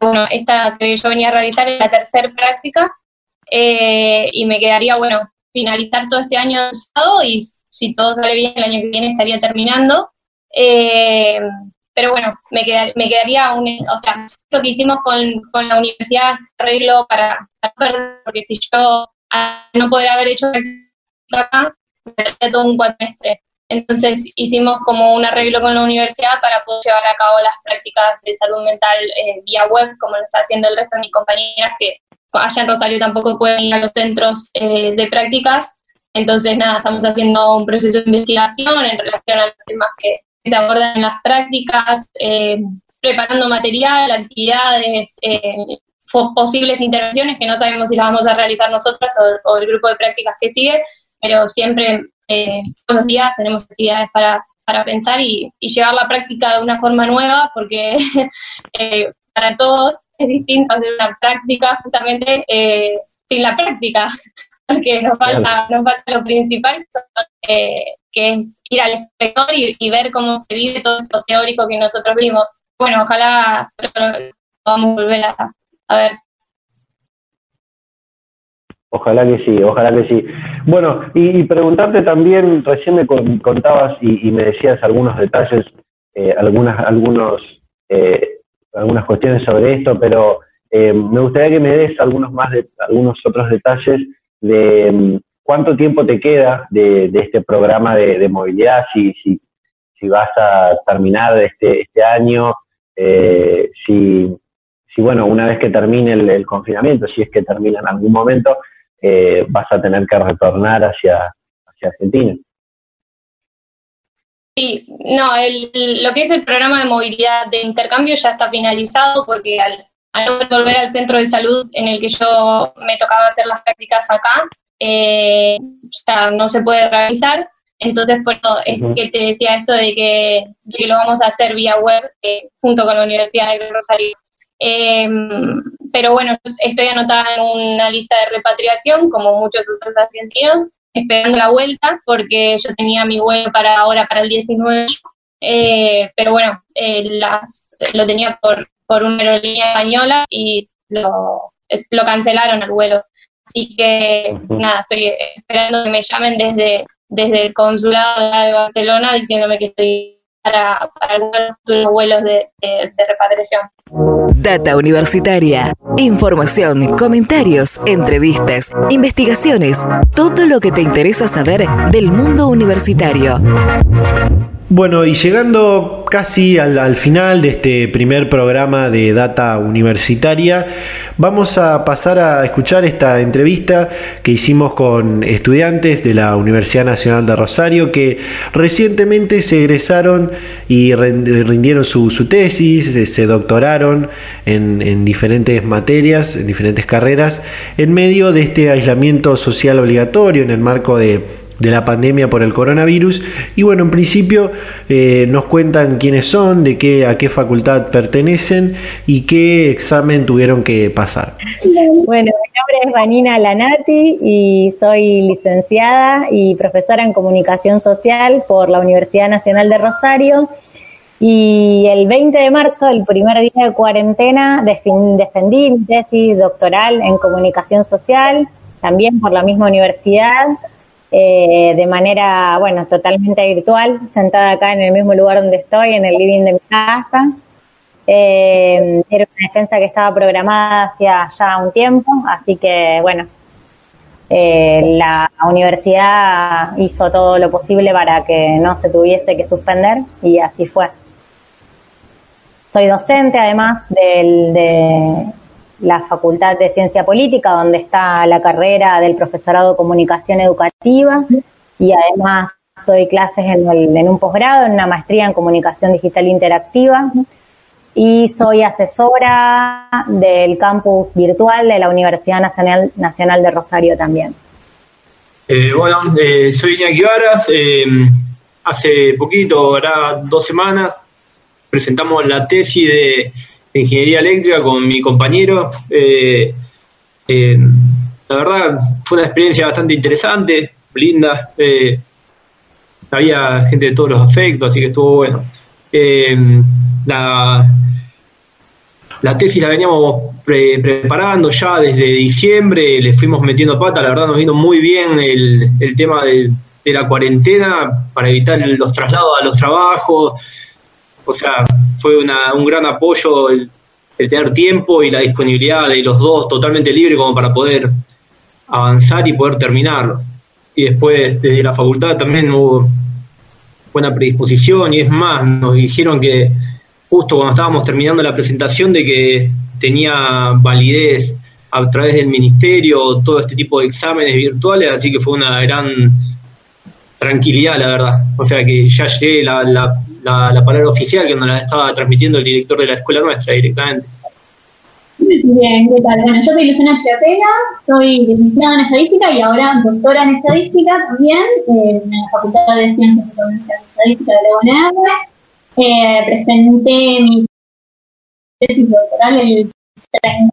bueno, esta que yo venía a realizar es la tercera práctica, eh, y me quedaría, bueno, finalizar todo este año y si todo sale bien, el año que viene estaría terminando, eh, pero bueno, me, me quedaría un, o sea, esto que hicimos con, con la universidad, este arreglo para, porque si yo no podría haber hecho acá, me todo un cuatrimestre. Entonces hicimos como un arreglo con la universidad para poder llevar a cabo las prácticas de salud mental eh, vía web, como lo está haciendo el resto de mis compañeras que allá en Rosario tampoco pueden ir a los centros eh, de prácticas. Entonces, nada, estamos haciendo un proceso de investigación en relación a los temas que se abordan en las prácticas, eh, preparando material, actividades, posibles intervenciones que no sabemos si las vamos a realizar nosotras o, o el grupo de prácticas que sigue, pero siempre eh, todos los días tenemos actividades para, para pensar y, llevar la práctica de una forma nueva, porque eh, para todos es distinto hacer una práctica justamente eh, sin la práctica, porque nos falta, nos falta lo principal, que es ir al espectador y, ver cómo se vive todo eso teórico que nosotros vimos. Bueno, ojalá podamos volver a, a ver Ojalá que sí, ojalá que sí. Bueno, y, preguntarte también, recién me contabas y, me decías algunos detalles, eh, algunas, algunos, eh, algunas cuestiones sobre esto, pero eh, me gustaría que me des algunos más de, algunos otros detalles de mm, cuánto tiempo te queda de, este programa de, movilidad, si, si, si, vas a terminar este, este año, si, si, bueno, una vez que termine el confinamiento, si es que termina en algún momento, eh, vas a tener que retornar hacia, hacia Argentina. Sí, no, lo que es el programa de movilidad de intercambio ya está finalizado porque al, volver al centro de salud en el que yo me tocaba hacer las prácticas acá, eh, ya no se puede realizar. Entonces, bueno, es que te decía esto de que, lo vamos a hacer vía web eh, junto con la Universidad de Rosario. Em, pero bueno, estoy anotada en una lista de repatriación, como muchos otros argentinos, esperando la vuelta, porque yo tenía mi vuelo para ahora, para el 19, eh, pero bueno, eh, las, lo tenía por, por una aerolínea española y lo, lo cancelaron el vuelo. Así que nada, estoy esperando que me llamen desde, desde el consulado de Barcelona diciéndome que estoy para, para algunos futuros vuelos de, de, de repatriación. Data Universitaria. Información, comentarios, entrevistas, investigaciones, todo lo que te interesa saber del mundo universitario. Bueno, y llegando casi al, final de este primer programa de Data Universitaria, vamos a pasar a escuchar esta entrevista que hicimos con estudiantes de la Universidad Nacional de Rosario que recientemente se egresaron y rindieron su, tesis, se doctoraron en, en diferentes materias, en diferentes carreras, en medio de este aislamiento social obligatorio en el marco de de la pandemia por el coronavirus. Y bueno, en principio eh, nos cuentan quiénes son, de qué, a qué facultad pertenecen y qué examen tuvieron que pasar. Bueno, mi nombre es Vanina Lanati y soy licenciada y profesora en comunicación social por la Universidad Nacional de Rosario. Y el 20 de marzo, el primer día de cuarentena, defendí mi tesis doctoral en comunicación social, también por la misma universidad, eh, de manera, bueno, totalmente virtual, sentada acá en el mismo lugar donde estoy, en el living de mi casa. Eh, era una defensa que estaba programada hacía ya un tiempo, así que, bueno, eh, la universidad hizo todo lo posible para que no se tuviese que suspender y así fue. Soy docente además del, de, la Facultad de Ciencia Política, donde está la carrera del profesorado de comunicación educativa y además doy clases en, un posgrado, en una maestría en comunicación digital interactiva y soy asesora del campus virtual de la Universidad Nacional, Nacional de Rosario también. Eh, bueno, eh, soy Iñaki Varas, eh, hace poquito, ahora dos semanas, presentamos la tesis de ingeniería eléctrica con mi compañero. Eh, eh, la verdad fue una experiencia bastante interesante, linda. Eh, había gente de todos los afectos, así que estuvo bueno. la, la tesis la veníamos preparando ya desde diciembre, le fuimos metiendo pata, la verdad nos vino muy bien el, el tema de, de la cuarentena para evitar los traslados a los trabajos O sea, fue una, un gran apoyo el, tener tiempo y la disponibilidad de los dos totalmente libre como para poder avanzar y poder terminarlo. Y después, desde la facultad también hubo buena predisposición y es más, nos dijeron que justo cuando estábamos terminando la presentación de que tenía validez a través del ministerio todo este tipo de exámenes virtuales, así que fue una gran tranquilidad, la verdad. O sea que ya llegué la, la, la, palabra oficial que nos la estaba transmitiendo el director de la escuela nuestra directamente. Bien, ¿qué tal? Yo soy Luciana Chiapega, soy licenciada en Estadística y ahora doctora en Estadística también en la Facultad de Ciencias y Estadística de la UNR. Eh, presenté mi tesis doctoral el 30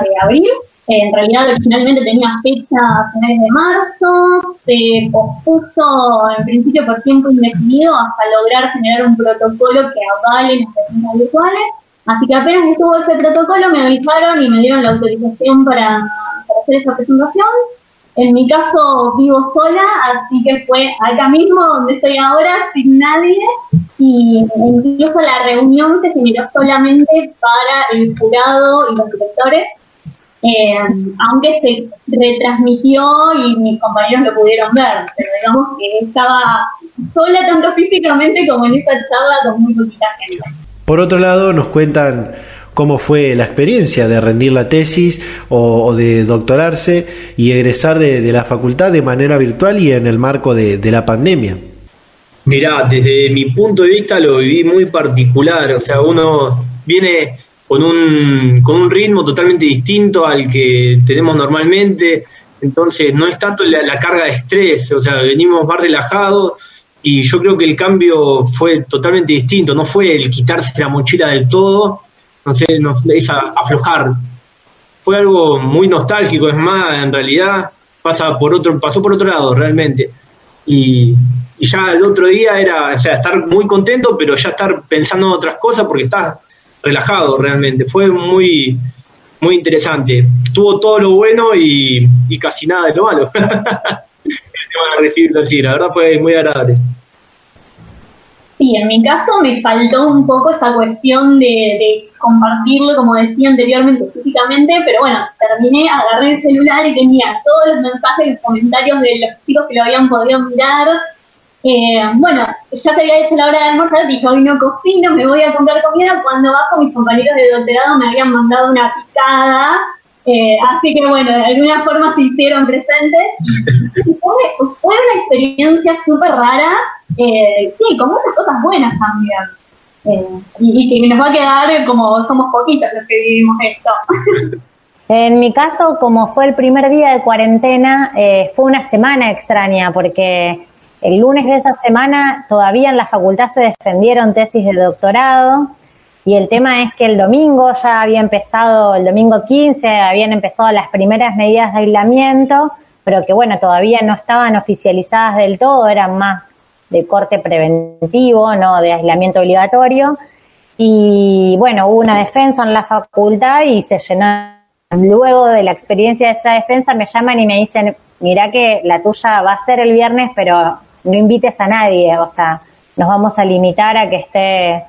de abril en realidad originalmente tenía fecha a finales de marzo, se pospuso en principio por tiempo indefinido hasta lograr generar un protocolo que avale las presencias virtuales. Así que apenas estuvo ese protocolo me avisaron y me dieron la autorización para, hacer esa presentación. En mi caso vivo sola, así que fue acá mismo donde estoy ahora, sin nadie, y incluso la reunión se generó solamente para el jurado y los directores, eh, aunque se retransmitió y mis compañeros lo pudieron ver, pero digamos que estaba sola tanto físicamente como en esa charla con muy poquita gente. Por otro lado, nos cuentan cómo fue la experiencia de rendir la tesis o, de doctorarse y egresar de, la facultad de manera virtual y en el marco de, de la pandemia. Mirá, desde mi punto de vista lo viví muy particular, o sea, uno viene con un, con un ritmo totalmente distinto al que tenemos normalmente, entonces no es tanto la, carga de estrés, o sea, venimos más relajados y yo creo que el cambio fue totalmente distinto, no fue el quitarse la mochila del todo, no sé, no, es aflojar. Fue algo muy nostálgico, es más, en realidad pasa por otro, pasó por otro lado realmente. Y, y ya el otro día era, o sea, estar muy contento, pero ya estar pensando en otras cosas porque estás relajado realmente. Fue muy, muy interesante. Tuvo todo lo bueno y, casi nada de lo malo. a recibirlo así, la verdad fue muy agradable. Sí, en mi caso me faltó un poco esa cuestión de, compartirlo, como decía anteriormente, físicamente, pero bueno, terminé, agarré el celular y tenía todos los mensajes, los comentarios de los chicos que lo habían podido mirar, eh, bueno, ya se había hecho la hora de almorzar, dije, hoy no cocino, me voy a comprar comida. Cuando bajo, mis compañeros de doctorado me habían mandado una picada. Eh, así que bueno, de alguna forma se hicieron presentes. fue, una experiencia súper rara, eh, sí, con muchas cosas buenas también. Eh, y, que nos va a quedar como somos poquitos los que vivimos esto. En mi caso, como fue el primer día de cuarentena, fue una semana extraña porque el lunes de esa semana todavía en la facultad se defendieron tesis de doctorado y el tema es que el domingo ya había empezado, el domingo 15 habían empezado las primeras medidas de aislamiento, pero que bueno, todavía no estaban oficializadas del todo, eran más de corte preventivo, no de aislamiento obligatorio. Y bueno, hubo una defensa en la facultad y se llenó. Luego de la experiencia de esa defensa me llaman y me dicen, mira que la tuya va a ser el viernes, pero no invites a nadie, o sea, nos vamos a limitar a que esté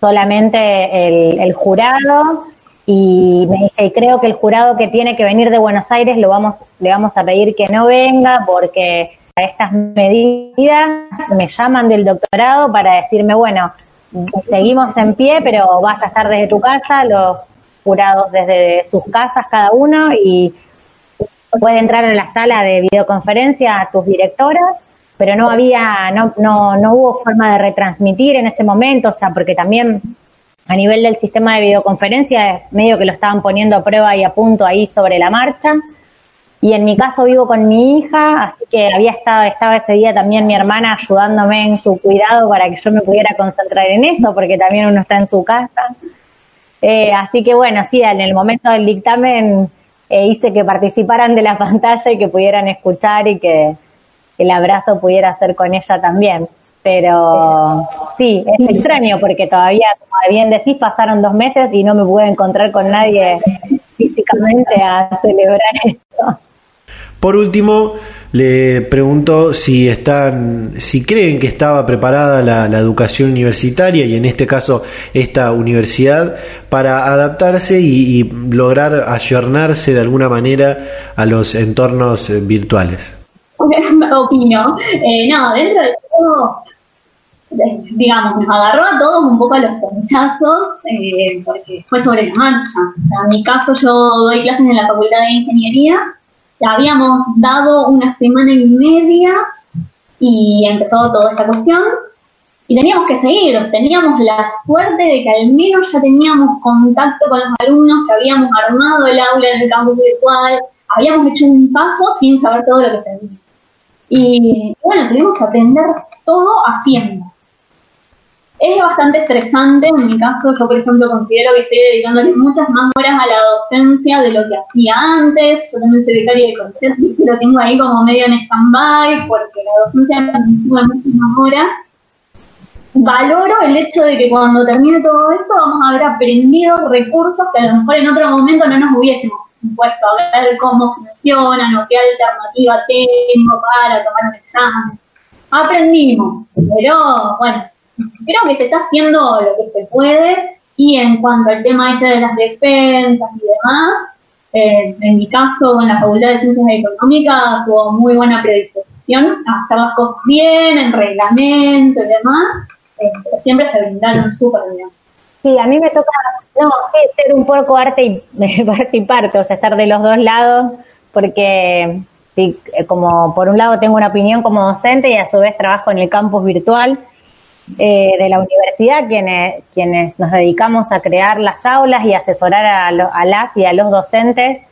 solamente el, jurado y me dice, y creo que el jurado que tiene que venir de Buenos Aires lo vamos, le vamos a pedir que no venga porque a estas medidas me llaman del doctorado para decirme, bueno, seguimos en pie, pero vas a estar desde tu casa, los jurados desde sus casas cada uno y puede entrar en la sala de videoconferencia a tus directoras pero no había, no, no, no hubo forma de retransmitir en ese momento, o sea, porque también a nivel del sistema de videoconferencia, medio que lo estaban poniendo a prueba y a punto ahí sobre la marcha. Y en mi caso vivo con mi hija, así que había estado, estaba ese día también mi hermana ayudándome en su cuidado para que yo me pudiera concentrar en eso, porque también uno está en su casa. Eh, así que bueno, sí, en el momento del dictamen eh, hice que participaran de la pantalla y que pudieran escuchar y que, el abrazo pudiera ser con ella también. Pero sí, es extraño porque todavía, como bien decís, pasaron dos meses y no me pude encontrar con nadie físicamente a celebrar esto. Por último, le pregunto si están, si creen que estaba preparada la, educación universitaria y en este caso esta universidad para adaptarse y, lograr ayornarse de alguna manera a los entornos eh, virtuales. Opino. Eh, no, dentro de todo, eh, digamos, nos agarró a todos un poco a los ponchazos, porque fue sobre la marcha. en mi caso, yo doy clases en la Facultad de Ingeniería habíamos dado una semana y media y empezó toda esta cuestión y teníamos que seguir, teníamos la suerte de que al menos ya teníamos contacto con los alumnos, que habíamos armado el aula en el campus virtual, habíamos hecho un paso sin saber todo lo que teníamos. Y bueno, tuvimos que aprender todo haciendo. Es bastante estresante, en mi caso yo por ejemplo considero que estoy dedicándole muchas más horas a la docencia de lo que hacía antes, yo también soy becaria de concepto y lo tengo ahí como medio en stand-by porque la docencia me sube muchas más horas. Valoro el hecho de que cuando termine todo esto vamos a haber aprendido recursos que a lo mejor en otro momento no nos hubiésemos puesto a ver cómo funcionan o qué alternativa tengo para tomar un examen. Aprendimos, pero bueno, creo que se está haciendo lo que se puede y en cuanto al tema este de las defensas y demás, eh, en mi caso en la Facultad de Ciencias Económicas hubo muy buena predisposición a hacer cosas bien, en reglamento y demás, eh, pero siempre se brindaron súper bien. Sí, a mí me toca, no, ser un poco arte y, parte y parte, o sea, estar de los dos lados, porque sí, como por un lado tengo una opinión como docente y a su vez trabajo en el campus virtual, eh, de la universidad, quienes, quienes nos dedicamos a crear las aulas y asesorar a, a las y a los docentes.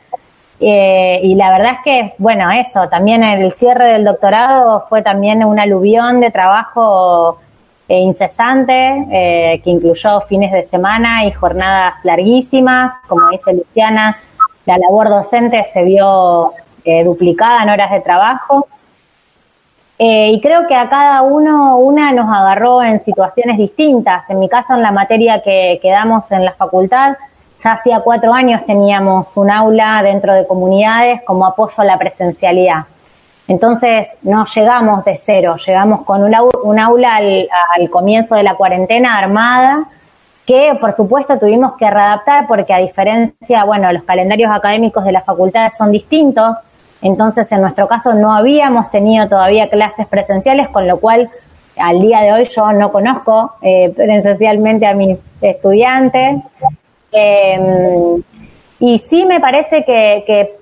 Eh, y la verdad es que, bueno, eso, también el cierre del doctorado fue también un aluvión de trabajo eh, incesante, que incluyó fines de semana y jornadas larguísimas. Como dice Luciana, la labor docente se vio duplicada en horas de trabajo. Eh, y creo que a cada uno una nos agarró en situaciones distintas. En mi caso, en la materia que, que damos en la facultad, ya hacía cuatro años teníamos un aula dentro de comunidades como apoyo a la presencialidad. Entonces no llegamos de cero, llegamos con un, aula al, al, comienzo de la cuarentena armada, que por supuesto tuvimos que readaptar porque a diferencia, bueno, los calendarios académicos de las facultades son distintos, entonces, en nuestro caso no habíamos tenido todavía clases presenciales, con lo cual al día de hoy yo no conozco eh, presencialmente a mis estudiantes. Em, y sí me parece que,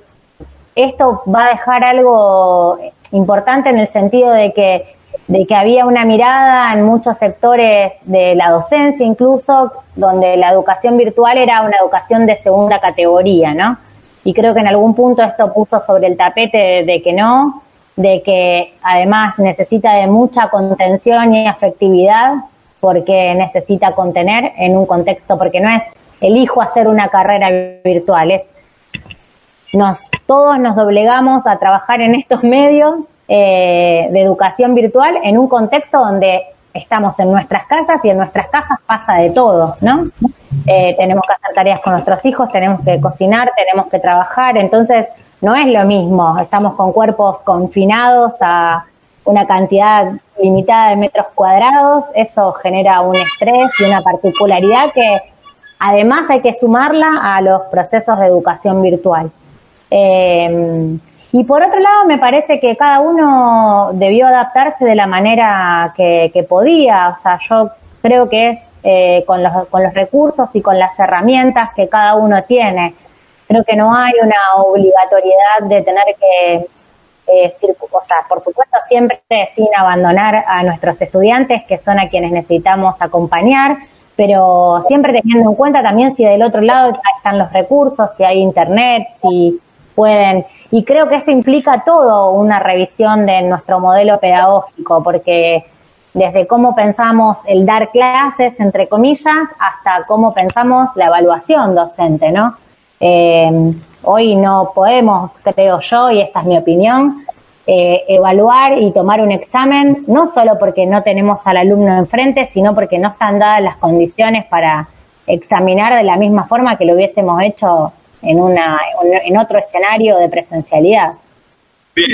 esto va a dejar algo importante en el sentido de que, de que había una mirada en muchos sectores de la docencia incluso, donde la educación virtual era una educación de segunda categoría, ¿no? y creo que en algún punto esto puso sobre el tapete de, que no, de que además necesita de mucha contención y afectividad porque necesita contener en un contexto, porque no es elijo hacer una carrera virtual, es nos, todos nos doblegamos a trabajar en estos medios eh, de educación virtual en un contexto donde estamos en nuestras casas y en nuestras casas pasa de todo, ¿no? Eh, tenemos que hacer tareas con nuestros hijos, tenemos que cocinar, tenemos que trabajar, entonces no es lo mismo, estamos con cuerpos confinados a una cantidad limitada de metros cuadrados, eso genera un estrés y una particularidad que además hay que sumarla a los procesos de educación virtual. Eh, y por otro lado, me parece que cada uno debió adaptarse de la manera que, podía. O sea, yo creo que eh, con, los, con los recursos y con las herramientas que cada uno tiene. Creo que no hay una obligatoriedad de tener que, eh, o sea, por supuesto, siempre sin abandonar a nuestros estudiantes, que son a quienes necesitamos acompañar, pero siempre teniendo en cuenta también si del otro lado están los recursos, si hay internet, si pueden. Y creo que esto implica todo una revisión de nuestro modelo pedagógico, porque desde cómo pensamos el dar clases, entre comillas, hasta cómo pensamos la evaluación docente, ¿no? Eh, hoy no podemos, creo yo, y esta es mi opinión, eh, evaluar y tomar un examen, no solo porque no tenemos al alumno enfrente, sino porque no están dadas las condiciones para examinar de la misma forma que lo hubiésemos hecho en, una, en otro escenario de presencialidad. Bien.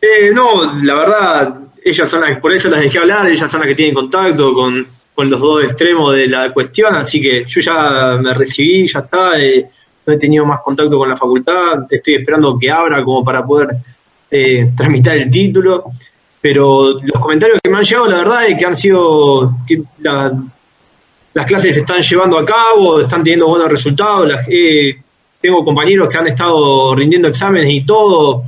Eh, no, la verdad, ellas son las, por eso las dejé hablar, ellas son las que tienen contacto con, con los dos extremos de la cuestión, así que yo ya me recibí, ya está, eh, no he tenido más contacto con la facultad, estoy esperando que abra como para poder eh, tramitar el título, pero los comentarios que me han llegado, la verdad es que han sido que las clases se están llevando a cabo, están teniendo buenos resultados, las, eh, tengo compañeros que han estado rindiendo exámenes y todo,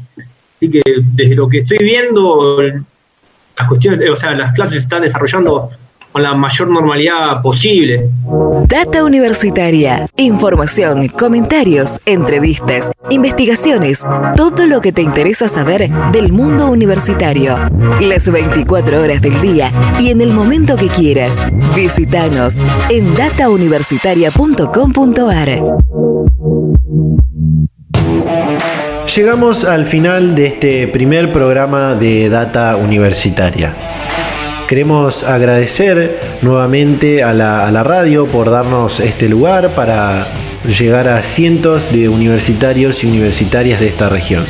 así que desde lo que estoy viendo, las cuestiones, o sea, las clases se están desarrollando con la mayor normalidad posible. Data Universitaria. Información, comentarios, entrevistas, investigaciones, todo lo que te interesa saber del mundo universitario. Las 24 horas del día y en el momento que quieras. Visítanos en datauniversitaria.com.ar. Llegamos al final de este primer programa de Data Universitaria. Queremos agradecer nuevamente a la, radio por darnos este lugar para llegar a cientos de universitarios y universitarias de esta región.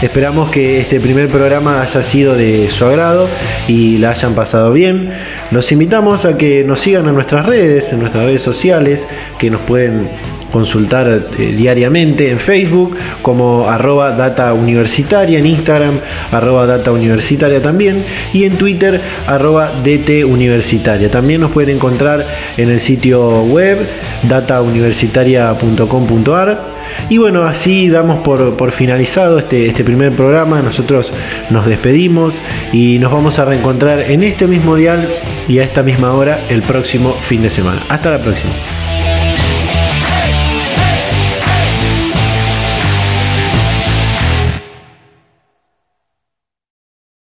Esperamos que este primer programa haya sido de su agrado y la hayan pasado bien. Los invitamos a que nos sigan en nuestras redes, en nuestras redes sociales, que nos pueden consultar eh, diariamente en Facebook como arroba data universitaria, en Instagram arroba data universitaria también y en Twitter arroba dt universitaria. También nos pueden encontrar en el sitio web datauniversitaria.com.ar y bueno, así damos por, por finalizado este, este primer programa. Nosotros nos despedimos y nos vamos a reencontrar en este mismo dial y a esta misma hora el próximo fin de semana. Hasta la próxima.